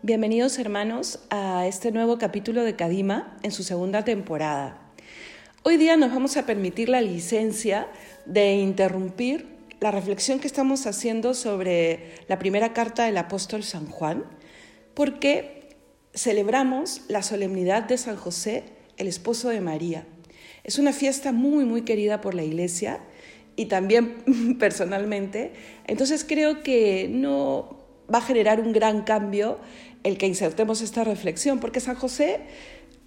Bienvenidos hermanos a este nuevo capítulo de Kadima en su segunda temporada. Hoy día nos vamos a permitir la licencia de interrumpir la reflexión que estamos haciendo sobre la primera carta del apóstol San Juan, porque celebramos la solemnidad de San José, el esposo de María. Es una fiesta muy, muy querida por la Iglesia y también personalmente. Entonces creo que no va a generar un gran cambio el que insertemos esta reflexión, porque San José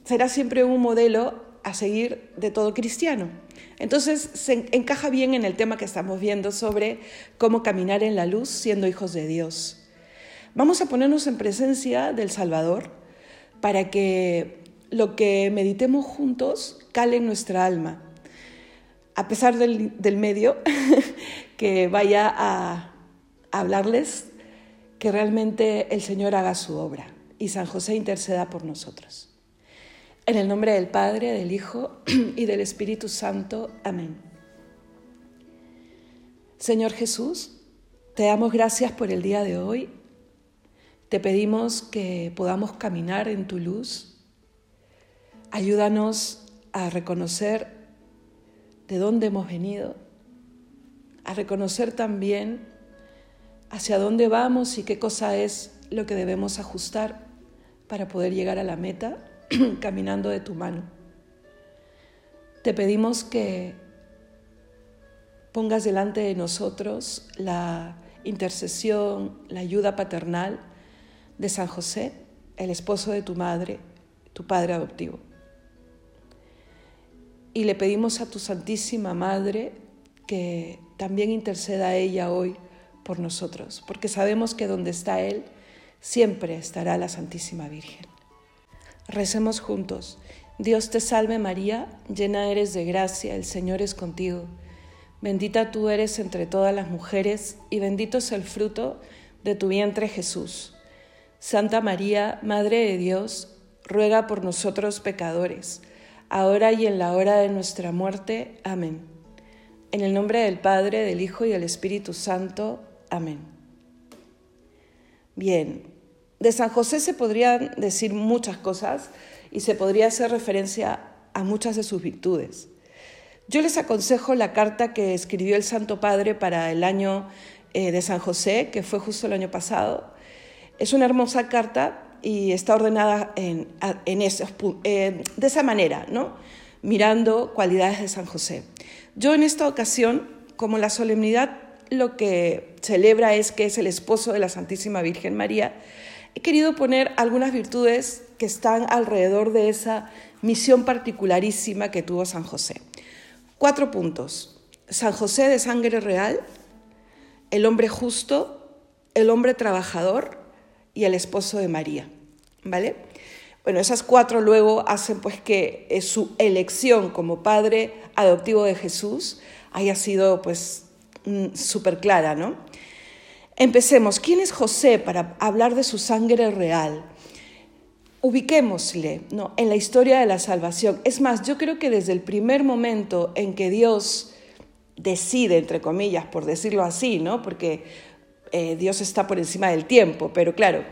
será siempre un modelo a seguir de todo cristiano. Entonces se encaja bien en el tema que estamos viendo sobre cómo caminar en la luz siendo hijos de Dios. Vamos a ponernos en presencia del Salvador para que lo que meditemos juntos cale en nuestra alma, a pesar del, medio que vaya a hablarles que realmente el Señor haga su obra y San José interceda por nosotros. En el nombre del Padre, del Hijo y del Espíritu Santo. Amén. Señor Jesús, te damos gracias por el día de hoy. Te pedimos que podamos caminar en tu luz. Ayúdanos a reconocer de dónde hemos venido, a reconocer también hacia dónde vamos y qué cosa es lo que debemos ajustar para poder llegar a la meta caminando de tu mano. Te pedimos que pongas delante de nosotros la intercesión, la ayuda paternal de San José, el esposo de tu madre, tu padre adoptivo. Y le pedimos a tu Santísima Madre que también interceda a ella hoy por nosotros, porque sabemos que donde está Él, siempre estará la Santísima Virgen. Recemos juntos. Dios te salve María, llena eres de gracia, el Señor es contigo. Bendita tú eres entre todas las mujeres y bendito es el fruto de tu vientre Jesús. Santa María, Madre de Dios, ruega por nosotros pecadores, ahora y en la hora de nuestra muerte. Amén. En el nombre del Padre, del Hijo y del Espíritu Santo. Amén. Bien, de San José se podrían decir muchas cosas y se podría hacer referencia a muchas de sus virtudes. Yo les aconsejo la carta que escribió el Santo Padre para el año eh, de San José, que fue justo el año pasado. Es una hermosa carta y está ordenada en, eh, de esa manera, ¿no? mirando cualidades de San José. Yo en esta ocasión, como la solemnidad lo que celebra es que es el esposo de la Santísima Virgen María, he querido poner algunas virtudes que están alrededor de esa misión particularísima que tuvo San José. Cuatro puntos. San José de sangre real, el hombre justo, el hombre trabajador y el esposo de María. ¿Vale? Bueno, esas cuatro luego hacen pues que su elección como padre adoptivo de Jesús haya sido pues Mm, súper clara, ¿no? Empecemos. ¿Quién es José para hablar de su sangre real? Ubiquémosle ¿no? en la historia de la salvación. Es más, yo creo que desde el primer momento en que Dios decide, entre comillas, por decirlo así, ¿no? porque eh, Dios está por encima del tiempo, pero claro,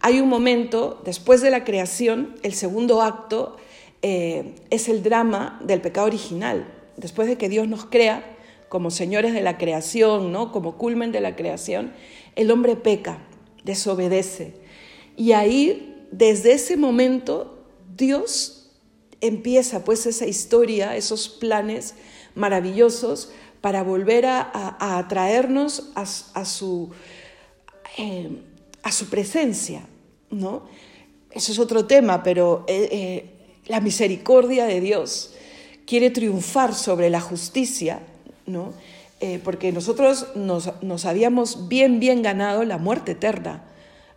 hay un momento, después de la creación, el segundo acto eh, es el drama del pecado original. Después de que Dios nos crea, como señores de la creación, ¿no? como culmen de la creación, el hombre peca, desobedece. Y ahí, desde ese momento, Dios empieza pues esa historia, esos planes maravillosos para volver a, atraernos a, su, eh, a su presencia. ¿no? Eso es otro tema, pero eh, eh, la misericordia de Dios quiere triunfar sobre la justicia ¿no? Eh, porque nosotros nos, habíamos bien, bien ganado la muerte eterna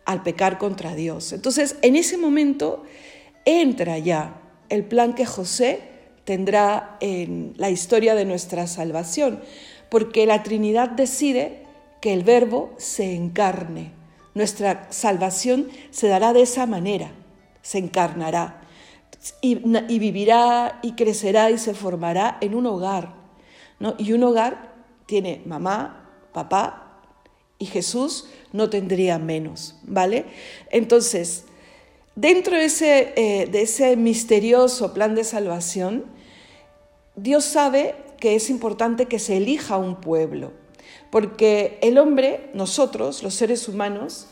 al pecar contra Dios. Entonces, en ese momento entra ya el plan que José tendrá en la historia de nuestra salvación, porque la Trinidad decide que el Verbo se encarne. Nuestra salvación se dará de esa manera, se encarnará y vivirá y crecerá y se formará en un hogar y un hogar tiene mamá, papá y Jesús no tendría menos, ¿vale? Entonces, dentro de ese, eh, de ese misterioso plan de salvación, Dios sabe que es importante que se elija un pueblo, porque el hombre, nosotros, los seres humanos,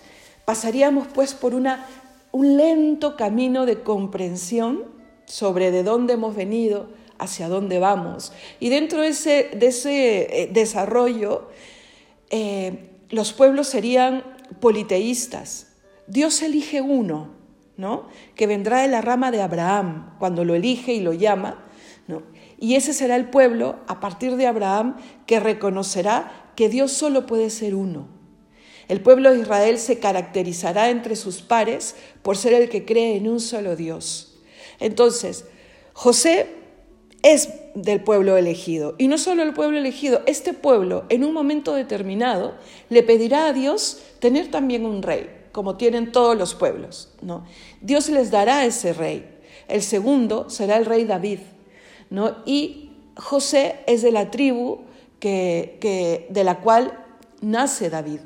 pasaríamos pues por un lento camino de comprensión sobre de dónde hemos venido, hacia dónde vamos. Y dentro de ese, de ese eh, desarrollo, eh, los pueblos serían politeístas. Dios elige uno, ¿no? Que vendrá de la rama de Abraham cuando lo elige y lo llama, ¿no? Y ese será el pueblo a partir de Abraham que reconocerá que Dios solo puede ser uno. El pueblo de Israel se caracterizará entre sus pares por ser el que cree en un solo Dios. Entonces, José es del pueblo elegido. Y no solo el pueblo elegido, este pueblo en un momento determinado le pedirá a Dios tener también un rey, como tienen todos los pueblos. ¿no? Dios les dará ese rey. El segundo será el rey David. ¿no? Y José es de la tribu que, de la cual nace David.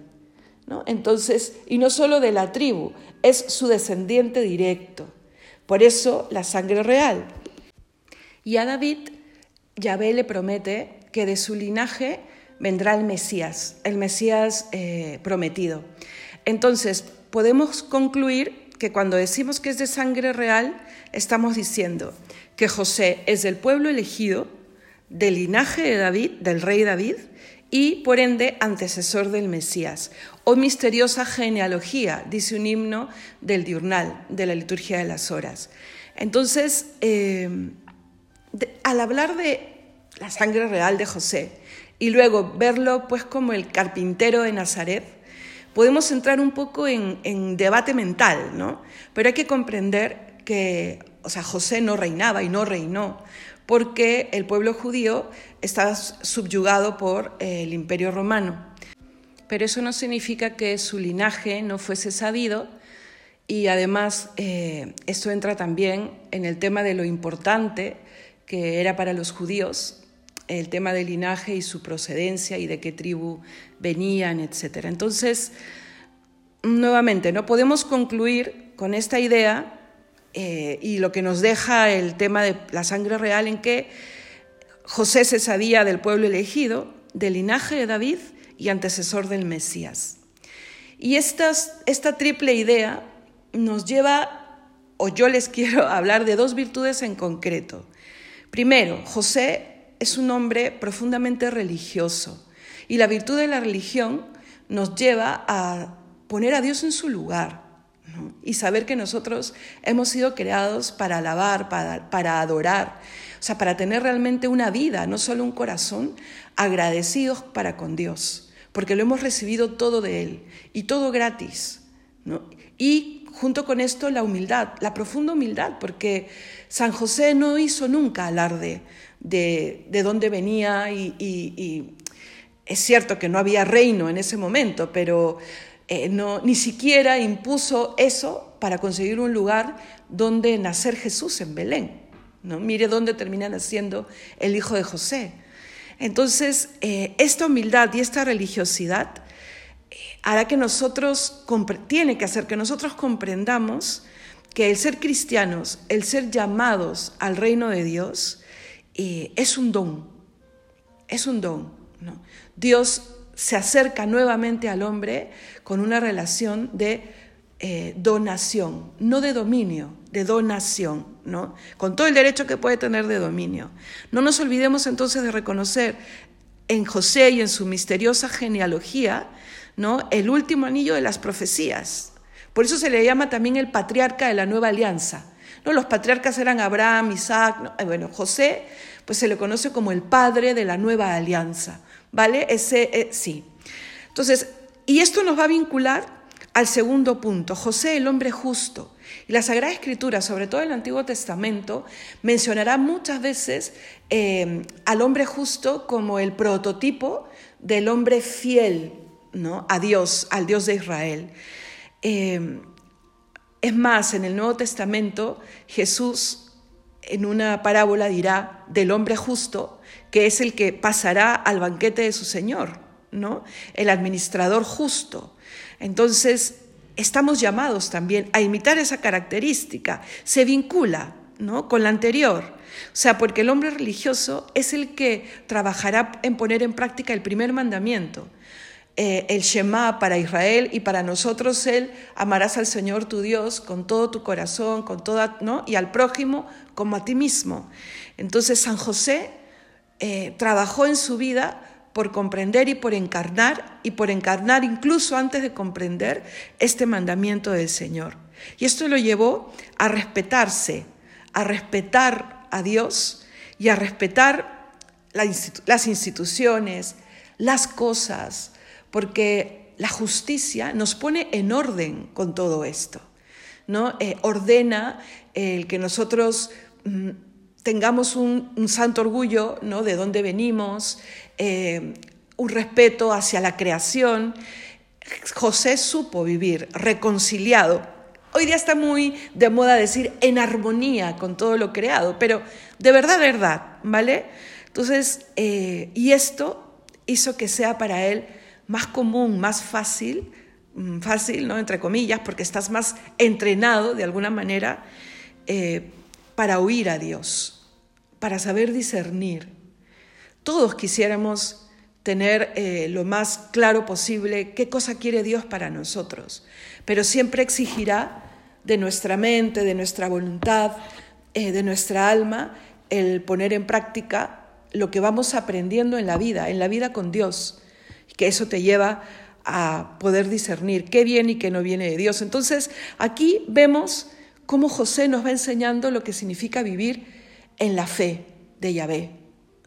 ¿no? Entonces, y no solo de la tribu, es su descendiente directo. Por eso la sangre real. Y a David, Yahvé le promete que de su linaje vendrá el Mesías, el Mesías eh, prometido. Entonces, podemos concluir que cuando decimos que es de sangre real, estamos diciendo que José es del pueblo elegido, del linaje de David, del rey David, y por ende antecesor del Mesías, o misteriosa genealogía, dice un himno del diurnal, de la liturgia de las horas. Entonces, eh, al hablar de la sangre real de José y luego verlo pues como el carpintero de Nazaret, podemos entrar un poco en, debate mental, ¿no? Pero hay que comprender que, o sea, José no reinaba y no reinó, porque el pueblo judío estaba subyugado por eh, el imperio romano. Pero eso no significa que su linaje no fuese sabido y además eh, esto entra también en el tema de lo importante que era para los judíos el tema del linaje y su procedencia y de qué tribu venían, etc. Entonces, nuevamente, no podemos concluir con esta idea eh, y lo que nos deja el tema de la sangre real en que José se sabía del pueblo elegido, del linaje de David y antecesor del Mesías. Y esta triple idea nos lleva, o yo les quiero hablar de dos virtudes en concreto. Primero, José es un hombre profundamente religioso y la virtud de la religión nos lleva a poner a Dios en su lugar y saber que nosotros hemos sido creados para alabar, para, para adorar, o sea, para tener realmente una vida, no solo un corazón, agradecidos para con Dios, porque lo hemos recibido todo de Él y todo gratis. Y junto con esto la humildad, la profunda humildad, porque San José no hizo nunca alarde de, de dónde venía y, es cierto que no había reino en ese momento, pero eh, no, ni siquiera impuso eso para conseguir un lugar donde nacer Jesús en Belén. ¿no? Mire dónde termina naciendo el hijo de José. Entonces, eh, esta humildad y esta religiosidad hará que nosotros, tiene que hacer que nosotros comprendamos que el ser cristianos, el ser llamados al reino de Dios, eh, es un don, es un don. Dios se acerca nuevamente al hombre con una relación de eh, donación, no de dominio, de donación, ¿no? con todo el derecho que puede tener de dominio. No nos olvidemos entonces de reconocer en José y en su misteriosa genealogía el último anillo de las profecías. Por eso se le llama también el patriarca de la nueva alianza. ¿no? Los patriarcas eran Abraham, Isaac, eh, bueno, José, pues se le conoce como el padre de la nueva alianza. ¿Vale? Ese, eh, sí. Entonces, y esto nos va a vincular al segundo punto, José el hombre justo. Y la Sagrada Escritura, sobre todo el Antiguo Testamento, mencionará muchas veces eh, al hombre justo como el prototipo del hombre fiel, ¿no? a Dios, al Dios de Israel. Eh, es más, en el Nuevo Testamento Jesús en una parábola dirá del hombre justo, que es el que pasará al banquete de su Señor. ¿no? El administrador justo. Entonces, estamos llamados también a imitar esa característica. Se vincula, ¿no? Con la anterior. O sea, porque el hombre religioso es el que trabajará en poner en práctica el primer mandamiento. Eh, el Shema para Israel y para nosotros el amarás al Señor tu Dios con todo tu corazón, con toda, ¿no? Y al prójimo como a ti mismo. Entonces San José eh, trabajó en su vida por comprender y por encarnar, y por encarnar incluso antes de comprender este mandamiento del Señor. Y esto lo llevó a respetarse, a respetar a Dios y a respetar las instituciones, las cosas, porque la justicia nos pone en orden con todo esto, ¿no? Eh, ordena el que nosotros mm, tengamos un, santo orgullo ¿no? de dónde venimos, eh, un respeto hacia la creación. José supo vivir reconciliado. Hoy día está muy de moda decir en armonía con todo lo creado, pero de verdad, verdad, ¿vale? Entonces, eh, y esto hizo que sea para él más común, más fácil, mm, fácil, ¿no? Entre comillas, porque estás más entrenado de alguna manera eh, para oír a Dios, para saber discernir. Todos quisiéramos tener eh, lo más claro posible qué cosa quiere Dios para nosotros, pero siempre exigirá de nuestra mente, de nuestra voluntad, eh, de nuestra alma, el poner en práctica lo que vamos aprendiendo en la vida, en la vida con Dios, que eso te lleva a poder discernir qué viene y qué no viene de Dios. Entonces, aquí vemos cómo José nos va enseñando lo que significa vivir en la fe de Yahvé.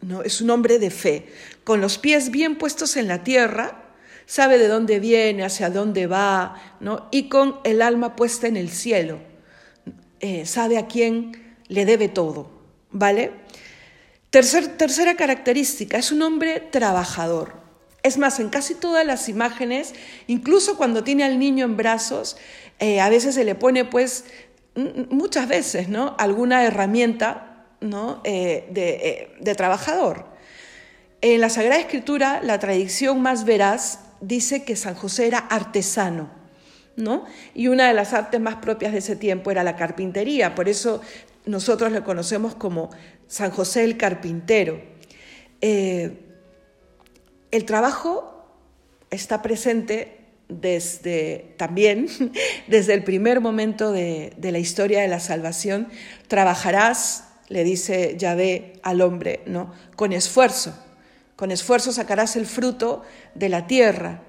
¿no? Es un hombre de fe, con los pies bien puestos en la tierra, sabe de dónde viene, hacia dónde va, ¿no? y con el alma puesta en el cielo. Eh, sabe a quién le debe todo, ¿vale? tercera característica, es un hombre trabajador. Es más, en casi todas las imágenes, incluso cuando tiene al niño en brazos, eh, a veces se le pone pues muchas veces, ¿no? Alguna herramienta, ¿no? Eh, eh, de, trabajador. En la Sagrada Escritura, la tradición más veraz dice que San José era artesano, ¿no? Y una de las artes más propias de ese tiempo era la carpintería, por eso nosotros le conocemos como San José el Carpintero. El trabajo está presente desde también, desde el primer momento de, la historia de la salvación, trabajarás, le dice Yahvé al hombre, ¿no? con esfuerzo. Con esfuerzo sacarás el fruto de la tierra.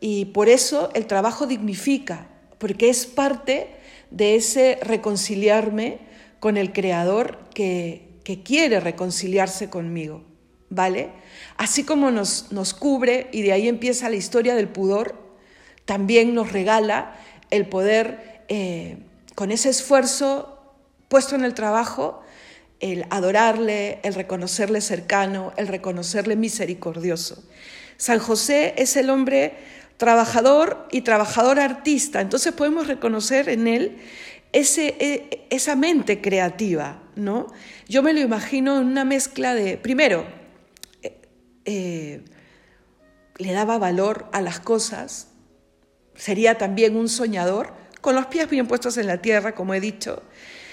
Y por eso el trabajo dignifica, porque es parte de ese reconciliarme con el Creador que, que quiere reconciliarse conmigo. ¿Vale? Así como nos, nos cubre, y de ahí empieza la historia del pudor, también nos regala el poder, eh, con ese esfuerzo puesto en el trabajo, el adorarle, el reconocerle cercano, el reconocerle misericordioso. San José es el hombre trabajador y trabajador artista, entonces podemos reconocer en él ese, e, esa mente creativa, ¿no? Yo me lo imagino en una mezcla de, primero, eh, eh, le daba valor a las cosas, sería también un soñador, con los pies bien puestos en la tierra, como he dicho,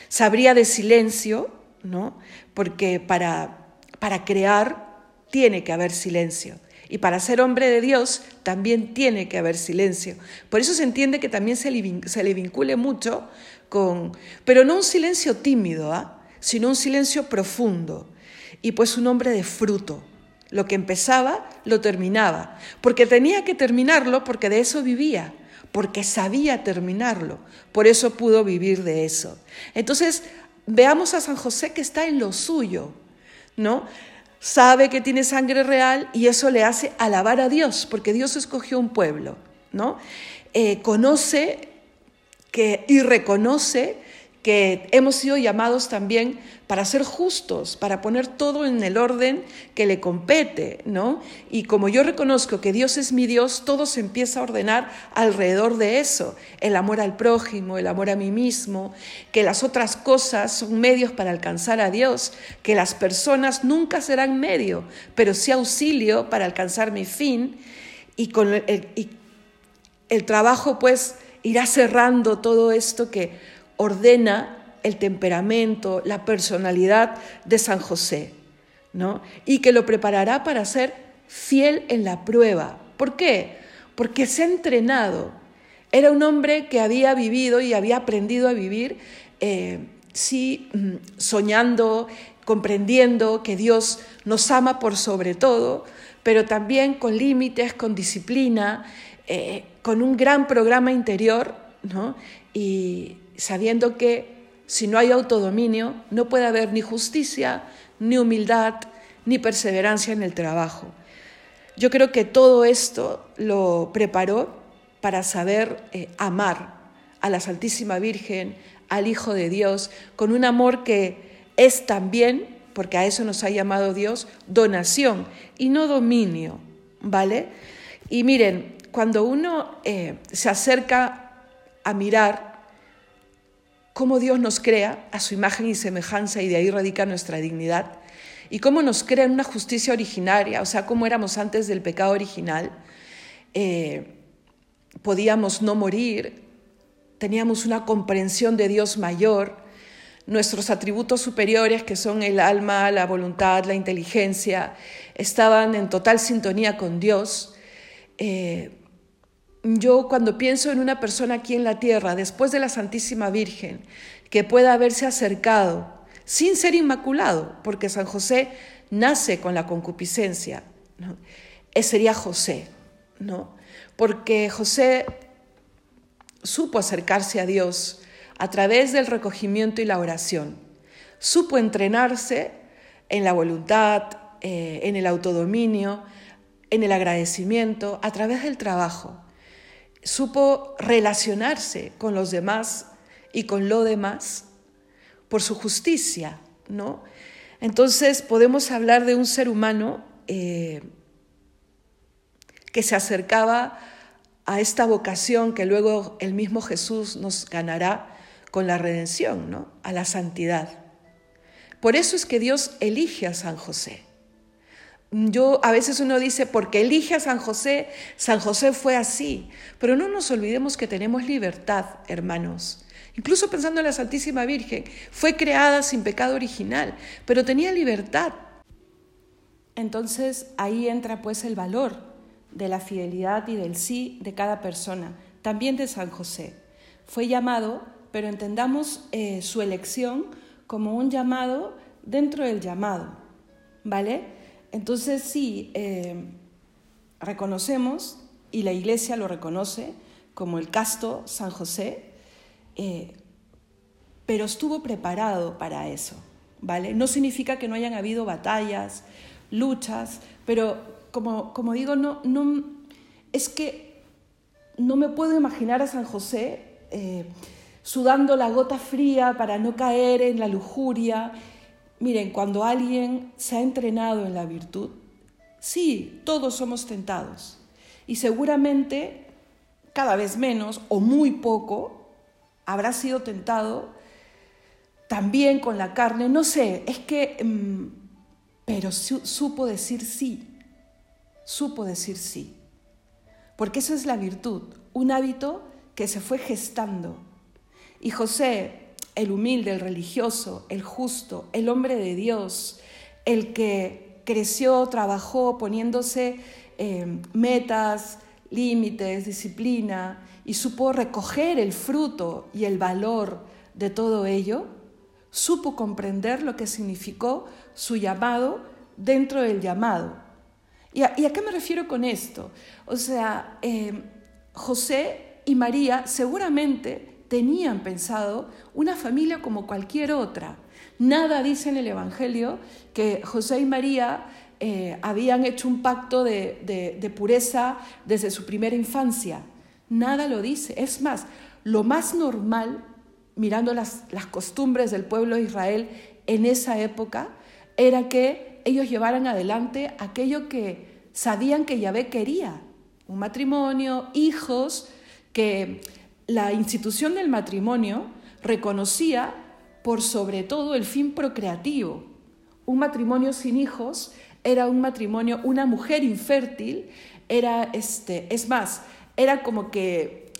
sabría de silencio, ¿no? Porque para, para crear tiene que haber silencio. Y para ser hombre de Dios también tiene que haber silencio. Por eso se entiende que también se le, vincule mucho con, pero no un silencio tímido, ¿ah? sino un silencio profundo. Y pues un hombre de fruto. Lo que empezaba, lo terminaba. Porque tenía que terminarlo porque de eso vivía porque sabía terminarlo, por eso pudo vivir de eso. Entonces, veamos a San José que está en lo suyo, ¿no? Sabe que tiene sangre real y eso le hace alabar a Dios, porque Dios escogió un pueblo, ¿no? Eh, conoce que, y reconoce que hemos sido llamados también para ser justos, para poner todo en el orden que le compete, ¿no? Y como yo reconozco que Dios es mi Dios, todo se empieza a ordenar alrededor de eso, el amor al prójimo, el amor a mí mismo, que las otras cosas son medios para alcanzar a Dios, que las personas nunca serán medio, pero sí auxilio para alcanzar mi fin y con el, trabajo pues irá cerrando todo esto que ordena el temperamento, la personalidad de San José, ¿no? Y que lo preparará para ser fiel en la prueba. ¿Por qué? Porque se ha entrenado. Era un hombre que había vivido y había aprendido a vivir, eh, sí, mm, soñando, comprendiendo que Dios nos ama por sobre todo, pero también con límites, con disciplina, eh, con un gran programa interior, ¿no? Y sabiendo que si no hay autodominio, no puede haber ni justicia, ni humildad, ni perseverancia en el trabajo. Yo creo que todo esto lo preparó para saber eh, amar a la Santísima Virgen, al Hijo de Dios, con un amor que es también, porque a eso nos ha llamado Dios, donación y no dominio, ¿vale? Y miren, cuando uno eh, se acerca a mirar cómo Dios nos crea a su imagen y semejanza y de ahí radica nuestra dignidad, y cómo nos crea en una justicia originaria, o sea, cómo éramos antes del pecado original, eh, podíamos no morir, teníamos una comprensión de Dios mayor, nuestros atributos superiores, que son el alma, la voluntad, la inteligencia, estaban en total sintonía con Dios. Eh, yo cuando pienso en una persona aquí en la tierra, después de la Santísima Virgen, que pueda haberse acercado sin ser inmaculado, porque San José nace con la concupiscencia, ¿no? sería José, ¿no? porque José supo acercarse a Dios a través del recogimiento y la oración, supo entrenarse en la voluntad, eh, en el autodominio, en el agradecimiento, a través del trabajo supo relacionarse con los demás y con lo demás por su justicia, ¿no? Entonces podemos hablar de un ser humano eh, que se acercaba a esta vocación que luego el mismo Jesús nos ganará con la redención, ¿no? A la santidad. Por eso es que Dios elige a San José. Yo a veces uno dice, porque elige a San José, San José fue así, pero no nos olvidemos que tenemos libertad, hermanos. Incluso pensando en la Santísima Virgen, fue creada sin pecado original, pero tenía libertad. Entonces ahí entra pues el valor de la fidelidad y del sí de cada persona, también de San José. Fue llamado, pero entendamos eh, su elección como un llamado dentro del llamado, ¿vale? Entonces sí, eh, reconocemos, y la Iglesia lo reconoce, como el casto San José, eh, pero estuvo preparado para eso, ¿vale? No significa que no hayan habido batallas, luchas, pero como, como digo, no, no, es que no me puedo imaginar a San José eh, sudando la gota fría para no caer en la lujuria Miren, cuando alguien se ha entrenado en la virtud, sí, todos somos tentados. Y seguramente cada vez menos o muy poco habrá sido tentado también con la carne. No sé, es que... Mm, pero supo decir sí, supo decir sí. Porque eso es la virtud, un hábito que se fue gestando. Y José el humilde, el religioso, el justo, el hombre de Dios, el que creció, trabajó poniéndose eh, metas, límites, disciplina y supo recoger el fruto y el valor de todo ello, supo comprender lo que significó su llamado dentro del llamado. ¿Y a, qué me refiero con esto? O sea, eh, José y María seguramente tenían pensado una familia como cualquier otra. Nada dice en el Evangelio que José y María eh, habían hecho un pacto de, pureza desde su primera infancia. Nada lo dice. Es más, lo más normal, mirando las, las costumbres del pueblo de Israel en esa época, era que ellos llevaran adelante aquello que sabían que Yahvé quería. Un matrimonio, hijos, que la institución del matrimonio reconocía por sobre todo el fin procreativo. Un matrimonio sin hijos era un matrimonio, una mujer infértil era, este, es más, era como que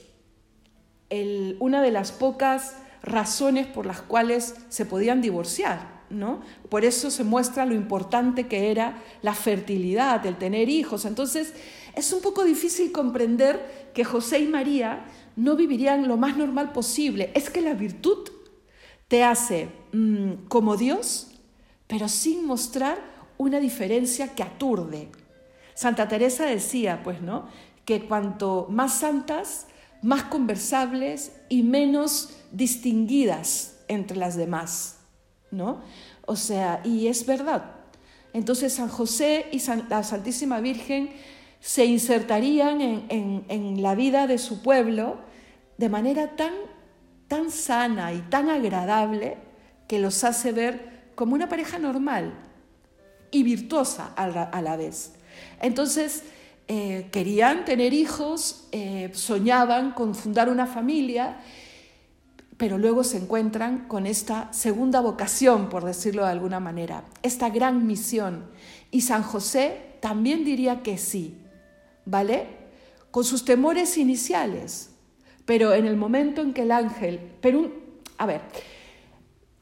el, una de las pocas razones por las cuales se podían divorciar. ¿No? Por eso se muestra lo importante que era la fertilidad, el tener hijos. Entonces, es un poco difícil comprender que José y María no vivirían lo más normal posible. Es que la virtud te hace mm, como Dios, pero sin mostrar una diferencia que aturde. Santa Teresa decía, pues, ¿no? Que cuanto más santas, más conversables y menos distinguidas entre las demás, ¿no? O sea, y es verdad. Entonces San José y la Santísima Virgen se insertarían en, en, la vida de su pueblo de manera tan, tan sana y tan agradable que los hace ver como una pareja normal y virtuosa a la, vez. Entonces, eh, querían tener hijos, eh, soñaban con fundar una familia pero luego se encuentran con esta segunda vocación, por decirlo de alguna manera, esta gran misión. Y San José también diría que sí, ¿vale? Con sus temores iniciales, pero en el momento en que el ángel, pero a ver,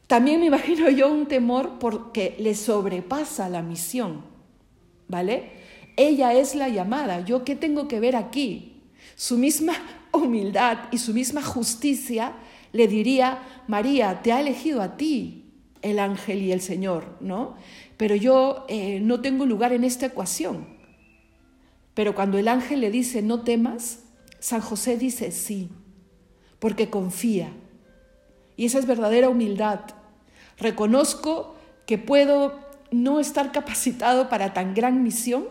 también me imagino yo un temor porque le sobrepasa la misión, ¿vale? Ella es la llamada, ¿yo qué tengo que ver aquí? Su misma humildad y su misma justicia le diría, María, te ha elegido a ti el ángel y el Señor, ¿no? Pero yo eh, no tengo lugar en esta ecuación. Pero cuando el ángel le dice, no temas, San José dice sí, porque confía. Y esa es verdadera humildad. Reconozco que puedo no estar capacitado para tan gran misión,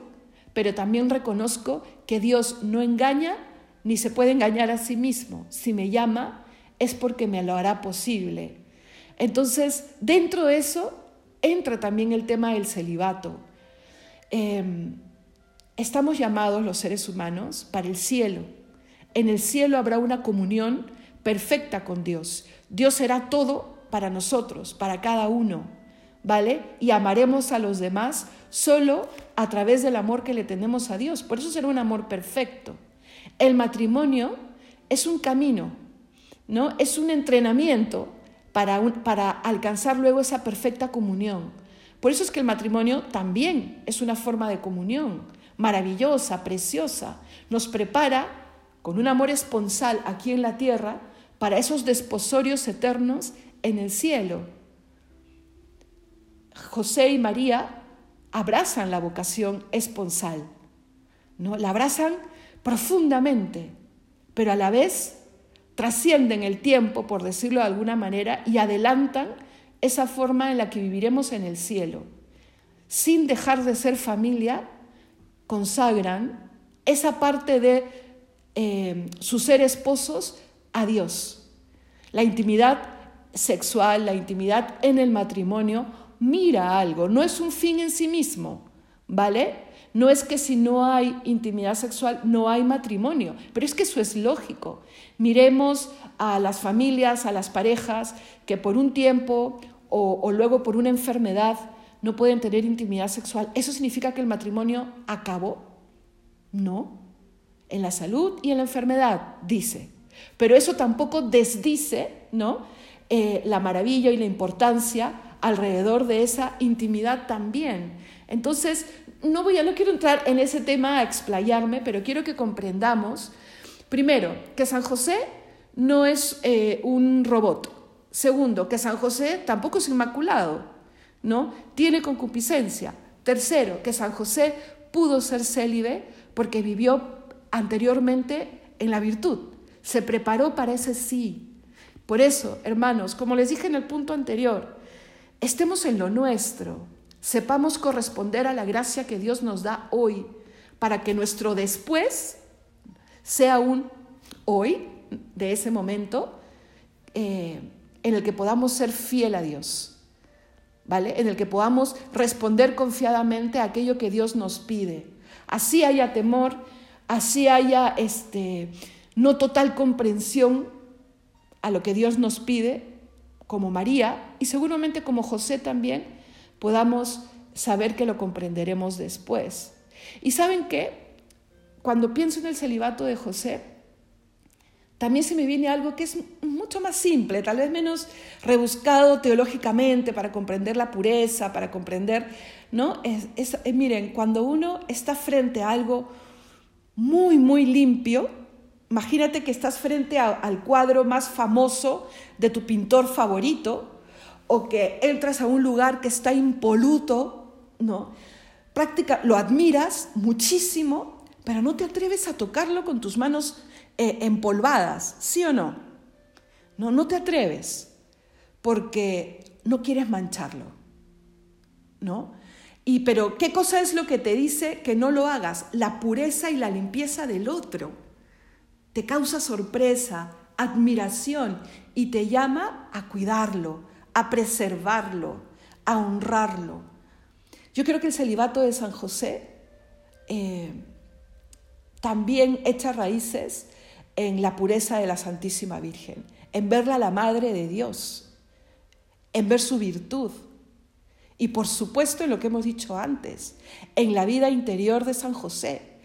pero también reconozco que Dios no engaña ni se puede engañar a sí mismo. Si me llama, es porque me lo hará posible. Entonces, dentro de eso entra también el tema del celibato. Em, estamos llamados los seres humanos para el cielo. En el cielo habrá una comunión perfecta con Dios. Dios será todo para nosotros, para cada uno, ¿vale? Y amaremos a los demás solo a través del amor que le tenemos a Dios. Por eso será un amor perfecto. El matrimonio es un camino, ¿no? Es un entrenamiento para, para alcanzar luego esa perfecta comunión. Por eso es que el matrimonio también es una forma de comunión maravillosa, preciosa. Nos prepara con un amor esponsal aquí en la tierra para esos desposorios eternos en el cielo. José y María abrazan la vocación esponsal, ¿no? La abrazan profundamente, pero a la vez trascienden el tiempo, por decirlo de alguna manera, y adelantan esa forma en la que viviremos en el cielo. Sin dejar de ser familia, consagran esa parte de eh, su ser esposos a Dios. La intimidad sexual, la intimidad en el matrimonio, mira algo, no es un fin en sí mismo, ¿vale? No es que si no hay intimidad sexual no hay matrimonio, pero es que eso es lógico. Miremos a las familias, a las parejas que por un tiempo o, luego por una enfermedad no pueden tener intimidad sexual. ¿Eso significa que el matrimonio acabó? No. En la salud y en la enfermedad, dice. Pero eso tampoco desdice ¿no? Eh, la maravilla y la importancia alrededor de esa intimidad también. Entonces, no voy a, no quiero entrar en ese tema a explayarme, pero quiero que comprendamos Primero, que San José no es eh, un robot. Segundo, que San José tampoco es inmaculado, ¿no? Tiene concupiscencia. Tercero, que San José pudo ser célibe porque vivió anteriormente en la virtud. Se preparó para ese sí. Por eso, hermanos, como les dije en el punto anterior, estemos en lo nuestro, sepamos corresponder a la gracia que Dios nos da hoy, para que nuestro después sea un hoy, de ese momento, eh, en el que podamos ser fiel a Dios, ¿vale? En el que podamos responder confiadamente a aquello que Dios nos pide. Así haya temor, así haya este, no total comprensión a lo que Dios nos pide, como María y seguramente como José también, podamos saber que lo comprenderemos después. ¿Y saben qué? cuando pienso en el celibato de José, también se me viene algo que es mucho más simple, tal vez menos rebuscado teológicamente para comprender la pureza, para comprender, ¿no? Es, eh, miren, cuando uno está frente a algo muy, muy limpio, imagínate que estás frente al cuadro más famoso de tu pintor favorito, o que entras a un lugar que está impoluto, ¿no? Práctica, lo admiras muchísimo, pero no te atreves a tocarlo con tus manos eh, empolvadas, ¿sí o no? No, no te atreves porque no quieres mancharlo, ¿no? Y pero ¿qué cosa es lo que te dice que no lo hagas? La pureza y la limpieza del otro. Te causa sorpresa, admiración y te llama a cuidarlo, a preservarlo, a honrarlo. Yo creo que el celibato de San José eh, también echa raíces en la pureza de la Santísima Virgen, en verla la Madre de Dios, en ver su virtud y por supuesto en lo que hemos dicho antes, en la vida interior de San José,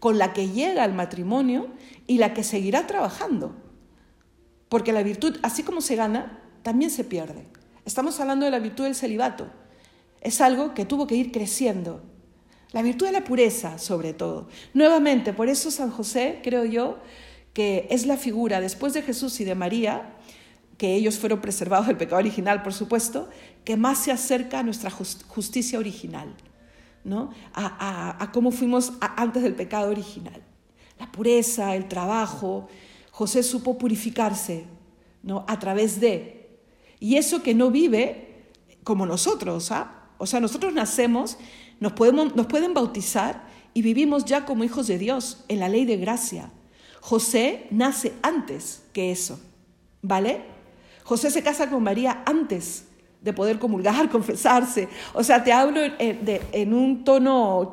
con la que llega al matrimonio y la que seguirá trabajando. Porque la virtud, así como se gana, también se pierde. Estamos hablando de la virtud del celibato. Es algo que tuvo que ir creciendo. La virtud de la pureza, sobre todo. Nuevamente, por eso San José, creo yo, que es la figura después de Jesús y de María, que ellos fueron preservados del pecado original, por supuesto, que más se acerca a nuestra justicia original, ¿no? a, cómo fuimos antes del pecado original. La pureza, el trabajo, José supo purificarse ¿no? a través de. Y eso que no vive como nosotros, ¿ah? o sea, nosotros nacemos, nos, podemos, nos pueden bautizar y vivimos ya como hijos de Dios en la ley de gracia. José nace antes que eso, ¿vale? José se casa con María antes de poder comulgar, confesarse. O sea, te hablo en, un tono,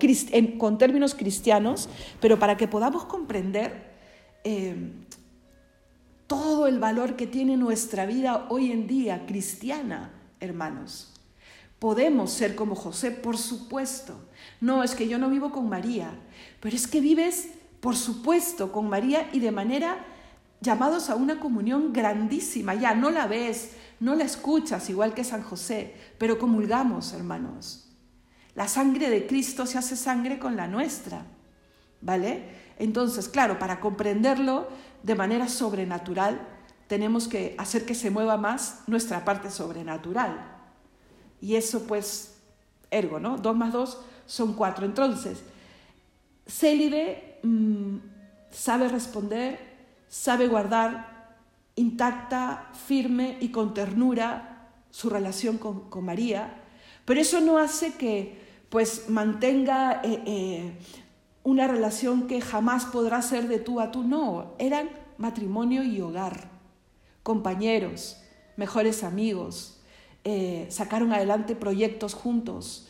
con términos cristianos, pero para que podamos comprender eh, todo el valor que tiene nuestra vida hoy en día cristiana, hermanos. Podemos ser como José, por supuesto. No, es que yo no vivo con María, pero es que vives por supuesto, con María y de manera llamados a una comunión grandísima. Ya no la ves, no la escuchas igual que San José, pero comulgamos, hermanos. La sangre de Cristo se hace sangre con la nuestra, ¿vale? Entonces, claro, para comprenderlo de manera sobrenatural, tenemos que hacer que se mueva más nuestra parte sobrenatural. Y eso, pues, ergo, ¿no? Dos más dos son cuatro. Entonces, célibe Mm, sabe responder, sabe guardar intacta, firme y con ternura su relación con, María, pero eso no hace que pues mantenga eh, eh, una relación que jamás podrá ser de tú a tú, no, eran matrimonio y hogar, compañeros, mejores amigos, eh, sacaron adelante proyectos juntos,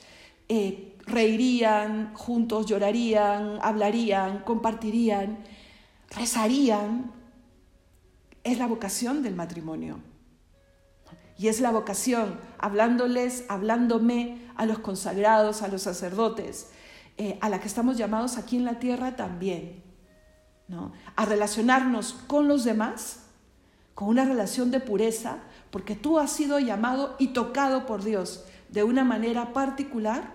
reirían juntos, llorarían, hablarían, compartirían, rezarían. Es la vocación del matrimonio. Y es la vocación, hablándoles, hablándome a los consagrados, a los sacerdotes, eh, a la que estamos llamados aquí en la tierra también, ¿no? A relacionarnos con los demás, con una relación de pureza, porque tú has sido llamado y tocado por Dios de una manera particular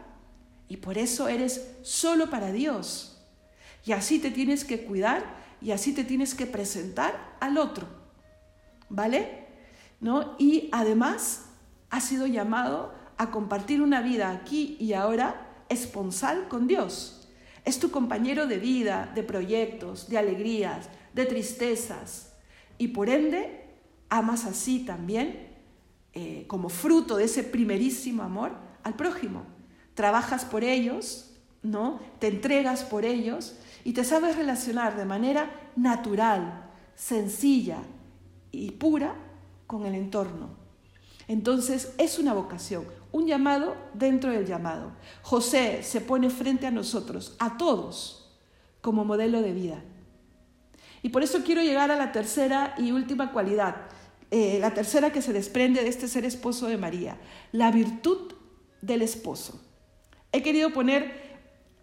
y por eso eres solo para Dios. Y así te tienes que cuidar y así te tienes que presentar al otro. ¿Vale? ¿No? Y además has sido llamado a compartir una vida aquí y ahora esponsal con Dios. Es tu compañero de vida, de proyectos, de alegrías, de tristezas. Y por ende, amas así también, eh, como fruto de ese primerísimo amor, al prójimo trabajas por ellos, ¿no? Te entregas por ellos y te sabes relacionar de manera natural, sencilla y pura con el entorno. Entonces es una vocación, un llamado dentro del llamado. José se pone frente a nosotros, a todos, como modelo de vida. Y por eso quiero llegar a la tercera y última cualidad, eh, la tercera que se desprende de este ser esposo de María, la virtud del esposo. He querido poner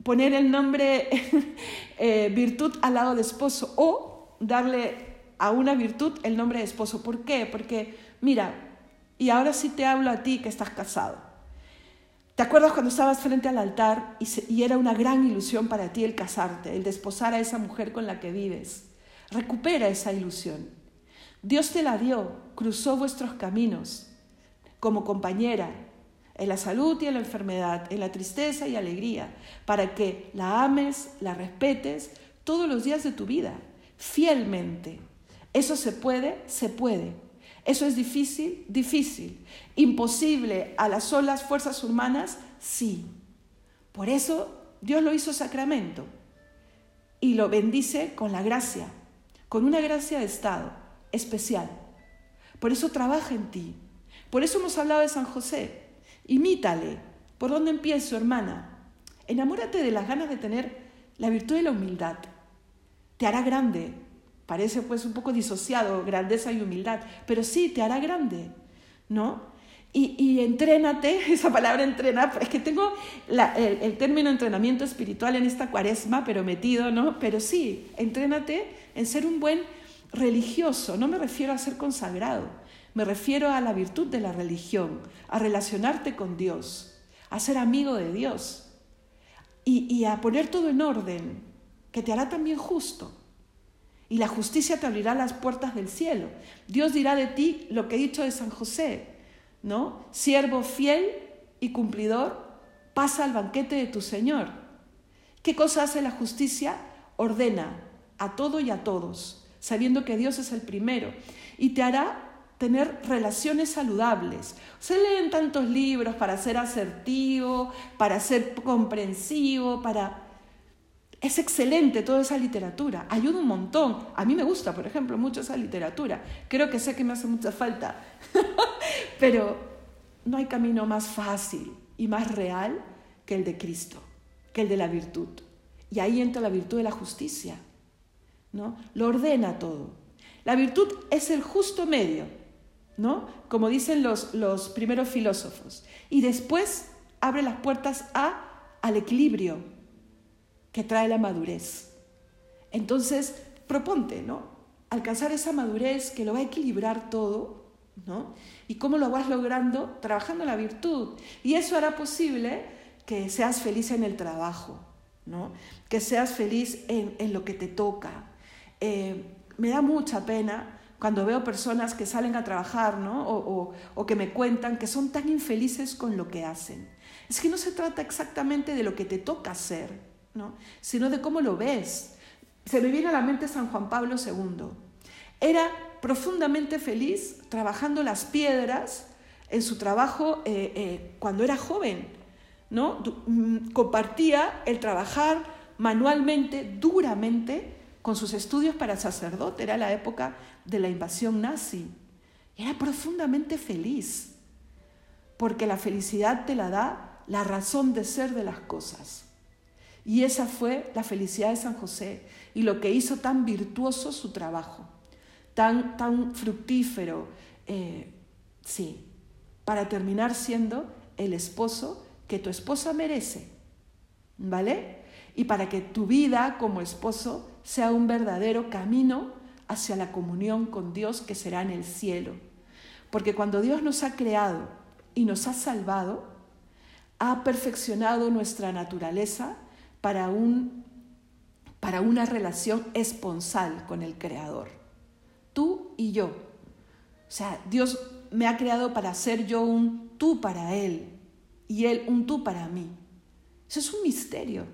poner el nombre eh, virtud al lado de esposo o darle a una virtud el nombre de esposo. ¿Por qué? Porque, mira, y ahora sí te hablo a ti que estás casado. ¿Te acuerdas cuando estabas frente al altar y, y, era una gran ilusión para ti el casarte, el desposar a esa mujer con la que vives? Recupera esa ilusión. Dios te la dio, cruzó vuestros caminos como compañera en la salud y en la enfermedad, en la tristeza y alegría, para que la ames, la respetes todos los días de tu vida, fielmente. ¿Eso se puede? Se puede. ¿Eso es difícil? Difícil. ¿Imposible a las solas fuerzas humanas? Sí. Por eso Dios lo hizo sacramento y lo bendice con la gracia, con una gracia de estado especial. Por eso trabaja en ti. Por eso hemos hablado de San José. Imítale. ¿Por dónde empiezo, hermana? Enamórate de las ganas de tener la virtud de la humildad. Te hará grande, Parece pues un poco disociado, grandeza y humildad, pero sí, te hará grande, ¿no? Y, y entrénate, esa palabra entrena, es que tengo el, término entrenamiento espiritual en esta cuaresma, pero metido, ¿no? Pero sí, entrénate en ser un buen religioso, no me refiero a ser consagrado, me refiero a la virtud de la religión, a relacionarte con Dios, a ser amigo de Dios y, a poner todo en orden, que te hará también justo y la justicia te abrirá las puertas del cielo. Dios dirá de ti lo que he dicho de San José, ¿no? Siervo fiel y cumplidor, pasa al banquete de tu Señor. ¿Qué cosa hace la justicia? Ordena a todo y a todos, sabiendo que Dios es el primero, y te hará tener relaciones saludables. Se leen tantos libros para ser asertivo, para ser comprensivo, para es excelente toda esa literatura, ayuda un montón. A mí me gusta, por ejemplo, mucho esa literatura. Creo que sé que me hace mucha falta, pero no hay camino más fácil y más real que el de Cristo, que el de la virtud. Y ahí entra la virtud de la justicia, ¿no? Lo ordena todo. La virtud es el justo medio, ¿no? Como dicen los, los primeros filósofos. Y después abre las puertas a, al equilibrio, que trae la madurez. Entonces, proponte, ¿no? Alcanzar esa madurez que lo va a equilibrar todo, ¿no? ¿Y cómo lo vas logrando? Trabajando la virtud. Y eso hará posible que seas feliz en el trabajo, ¿no? Que seas feliz en, lo que te toca. Eh, me da mucha pena cuando veo personas que salen a trabajar, ¿no? O, o que me cuentan que son tan infelices con lo que hacen. Es que no se trata exactamente de lo que te toca hacer, sino de cómo lo ves. Se me viene a la mente San Juan Pablo II. Era profundamente feliz trabajando las piedras en su trabajo eh, eh, cuando era joven. ¿no? Mm, compartía el trabajar manualmente, duramente, con sus estudios para sacerdote. Era la época de la invasión nazi. Era profundamente feliz, porque la felicidad te la da la razón de ser de las cosas. Y esa fue la felicidad de San José y lo que hizo tan virtuoso su trabajo, tan, tan fructífero, eh, sí, para terminar siendo el esposo que tu esposa merece, ¿vale? Y para que tu vida como esposo sea un verdadero camino hacia la comunión con Dios que será en el cielo. Porque cuando Dios nos ha creado y nos ha salvado, ha perfeccionado nuestra naturaleza para, un, para una relación esponsal con el Creador. Tú y yo. O sea, Dios me ha creado para ser yo un tú para Él y Él un tú para mí. Eso es un misterio.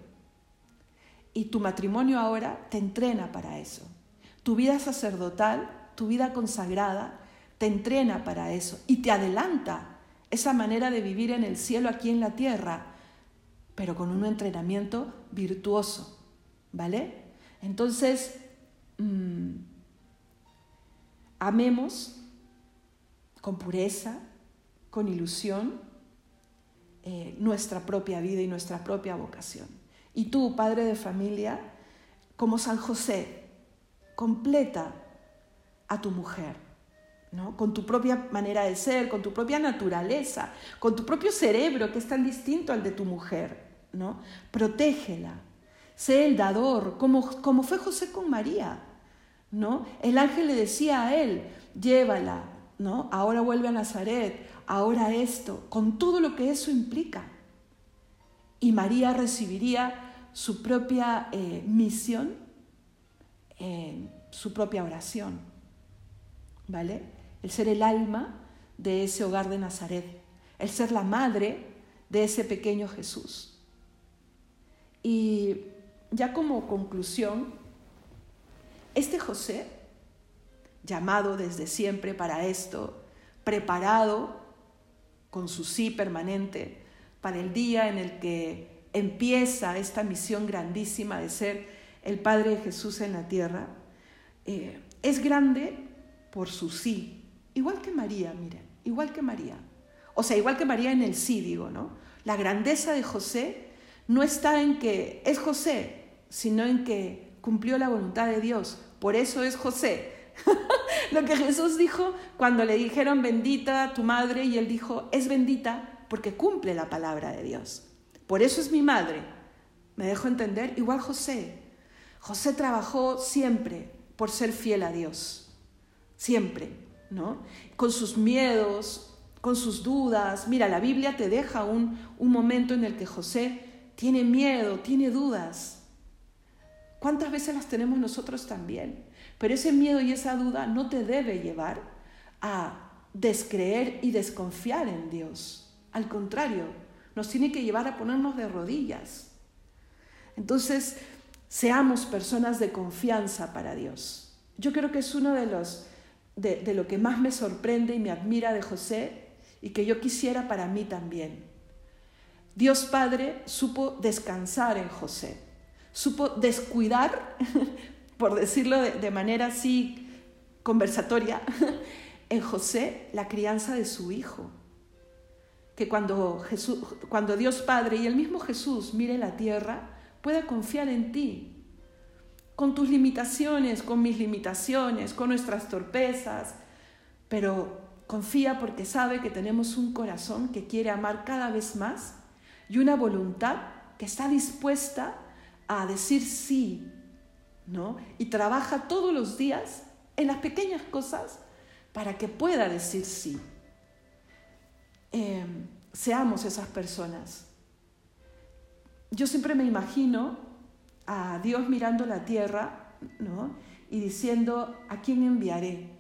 Y tu matrimonio ahora te entrena para eso. Tu vida sacerdotal, tu vida consagrada, te entrena para eso y te adelanta esa manera de vivir en el cielo aquí en la tierra pero con un entrenamiento virtuoso, ¿vale? Entonces, mm, amemos con pureza, con ilusión, eh, nuestra propia vida y nuestra propia vocación. Y tú, padre de familia, como San José, completa a tu mujer, ¿no? con tu propia manera de ser, con tu propia naturaleza, con tu propio cerebro que es tan distinto al de tu mujer. ¿no? Protégela, sé el dador, como, como fue José con María, ¿no? El ángel le decía a él, llévala, ¿no? Ahora vuelve a Nazaret, ahora esto, con todo lo que eso implica. Y María recibiría su propia eh, misión, su propia oración, ¿vale? El ser el alma de ese hogar de Nazaret, el ser la madre de ese pequeño Jesús. Y ya como conclusión, este José, llamado desde siempre para esto, preparado con su sí permanente para el día en el que empieza esta misión grandísima de ser el Padre de Jesús en la tierra, eh, es grande por su sí, igual que María, miren, igual que María. O sea, igual que María en el sí, digo, ¿no? La grandeza de José no está en que es José, sino en que cumplió la voluntad de Dios. Por eso es José. Lo que Jesús dijo cuando le dijeron bendita tu madre y él dijo es bendita porque cumple la palabra de Dios. Por eso es mi madre. ¿Me dejo entender? Igual José. José trabajó siempre por ser fiel a Dios. Siempre, ¿no? Con sus miedos, con sus dudas. Mira, la Biblia te deja un, un momento en el que José tiene miedo, tiene dudas. ¿Cuántas veces las tenemos nosotros también? Pero ese miedo y esa duda no te debe llevar a descreer y desconfiar en Dios. Al contrario, nos tiene que llevar a ponernos de rodillas. Entonces, seamos personas de confianza para Dios. Yo creo que es uno de los de, de lo que más me sorprende y me admira de José y que yo quisiera para mí también. Dios Padre supo descansar en José, supo descuidar, por decirlo de, manera así conversatoria, en José la crianza de su hijo. Que cuando, Jesús, cuando Dios Padre y el mismo Jesús mire la tierra, pueda confiar en ti, con tus limitaciones, con mis limitaciones, con nuestras torpezas, pero confía porque sabe que tenemos un corazón que quiere amar cada vez más y una voluntad que está dispuesta a decir sí, ¿no? Y trabaja todos los días en las pequeñas cosas para que pueda decir sí. Em, seamos esas personas. Yo siempre me imagino a Dios mirando la tierra, ¿no? Y diciendo, ¿a quién enviaré?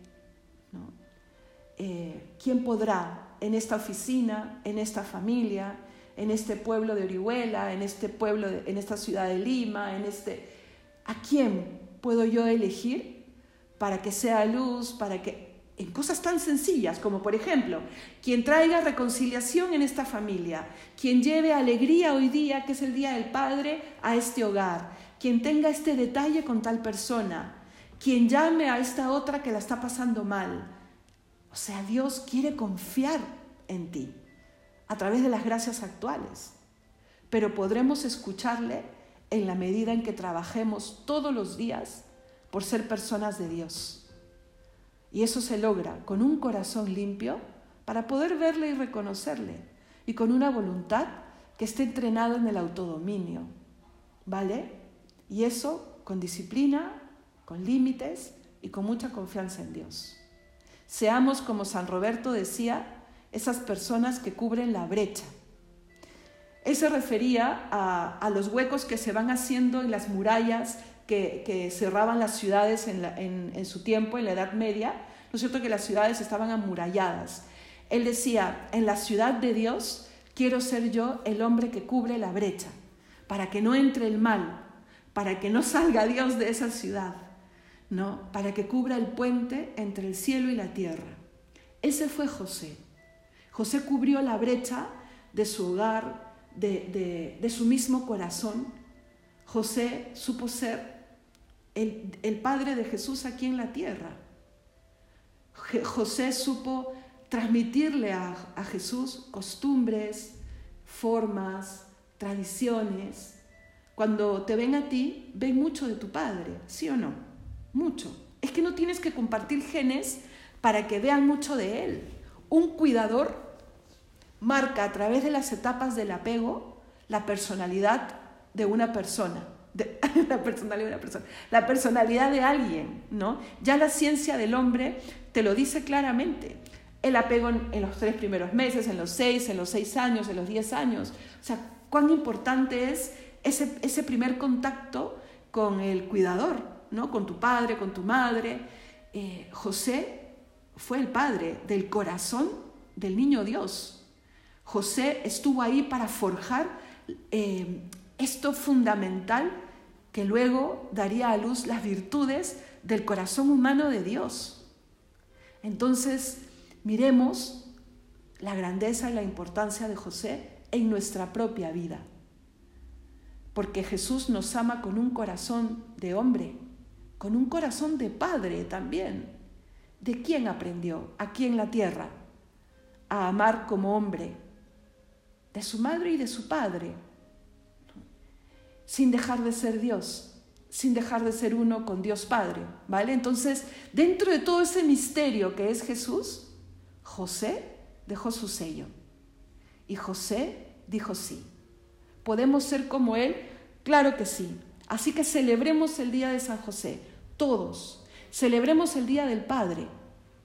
Eh, ¿Quién podrá en esta oficina, en esta familia, en este pueblo de Orihuela, en este pueblo, en esta ciudad de Lima, en este... ¿A quién puedo yo elegir para que sea luz, para que... En cosas tan sencillas como, por ejemplo, quien traiga reconciliación en esta familia, quien lleve alegría hoy día, que es el Día del Padre, a este hogar, quien tenga este detalle con tal persona, quien llame a esta otra que la está pasando mal. O sea, Dios quiere confiar en ti a través de las gracias actuales, pero podremos escucharle en la medida en que trabajemos todos los días por ser personas de Dios. Y eso se logra con un corazón limpio para poder verle y reconocerle, y con una voluntad que esté entrenada en el autodominio, ¿vale? Y eso con disciplina, con límites y con mucha confianza en Dios. Seamos, como San Roberto decía, esas personas que cubren la brecha. Él se refería a, los huecos que se van haciendo en las murallas que, cerraban las ciudades en, su tiempo, en la Edad Media. ¿No es cierto que las ciudades estaban amuralladas? Él decía, en la ciudad de Dios quiero ser yo el hombre que cubre la brecha, para que no entre el mal, para que no salga Dios de esa ciudad, ¿no? para que cubra el puente entre el cielo y la tierra. Ese fue José. José cubrió la brecha de su hogar, de, su mismo corazón. José supo ser el, padre de Jesús aquí en la tierra. José supo transmitirle a, a Jesús costumbres, formas, tradiciones. Cuando te ven a ti, ven mucho de tu padre, ¿sí o no? Mucho. Es que no tienes que compartir genes para que vean mucho de él. Un cuidador marca a través de las etapas del apego la personalidad de una persona. la personalidad de alguien, ¿no? Ya la ciencia del hombre te lo dice claramente. El apego en, los tres primeros meses, en los seis, en los seis años, en los diez años. O sea, cuán importante es ese, ese primer contacto con el cuidador, ¿no? Con tu padre, con tu madre. Eh, José fue el padre del corazón del niño Dios. José estuvo ahí para forjar eh, esto fundamental que luego daría a luz las virtudes del corazón humano de Dios. Entonces, miremos la grandeza y la importancia de José en nuestra propia vida. Porque Jesús nos ama con un corazón de hombre, con un corazón de padre también. ¿De quién aprendió aquí en la tierra a amar como hombre? De su madre y de su padre sin dejar de ser Dios, sin dejar de ser uno con Dios Padre, ¿vale? Entonces, dentro de todo ese misterio que es Jesús, José dejó su sello. Y José dijo sí. ¿Podemos ser como Él? Claro que sí. Así que celebremos el día de San José, todos. Celebremos el día del Padre,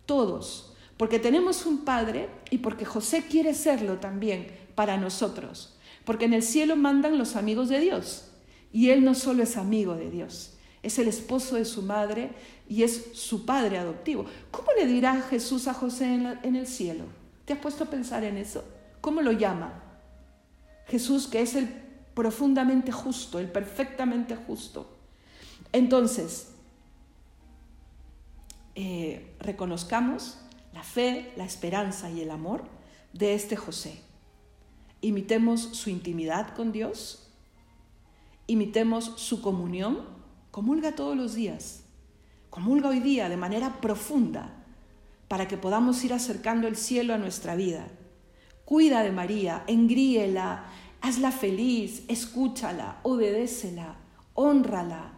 todos. Porque tenemos un Padre y porque José quiere serlo también para nosotros. Porque en el cielo mandan los amigos de Dios. Y él no solo es amigo de Dios, es el esposo de su madre y es su padre adoptivo. ¿Cómo le dirá Jesús a José en, el cielo? ¿Te has puesto a pensar en eso? ¿Cómo lo llama? Jesús que es el profundamente justo, el perfectamente justo. Entonces, eh, reconozcamos la fe, la esperanza y el amor de este José. Imitemos su intimidad con Dios imitemos su comunión, comulga todos los días, comulga hoy día de manera profunda para que podamos ir acercando el cielo a nuestra vida. Cuida de María, engríela, hazla feliz, escúchala, obedécela, honrala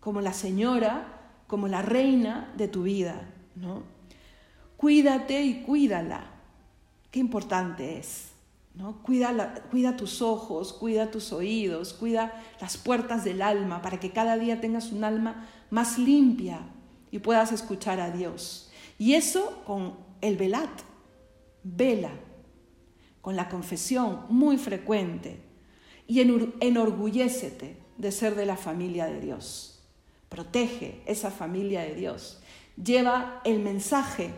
como la señora, como la reina de tu vida, ¿no? Cuídate y cuídala. Qué importante es. Cuida, cuida tus ojos, cuida tus oídos, cuida las puertas del alma para que cada día tengas un alma más limpia y puedas escuchar a Dios. Y eso con el velat, vela, con la confesión muy frecuente y enorgullécete de ser de la familia de Dios. Protege esa familia de Dios. Lleva el mensaje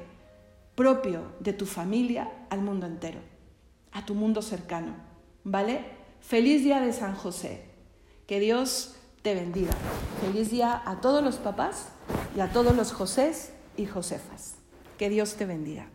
propio de tu familia al mundo entero a tu mundo cercano. ¿Vale? Feliz día de San José. Que Dios te bendiga. Feliz día a todos los papás y a todos los Josés y Josefas. Que Dios te bendiga.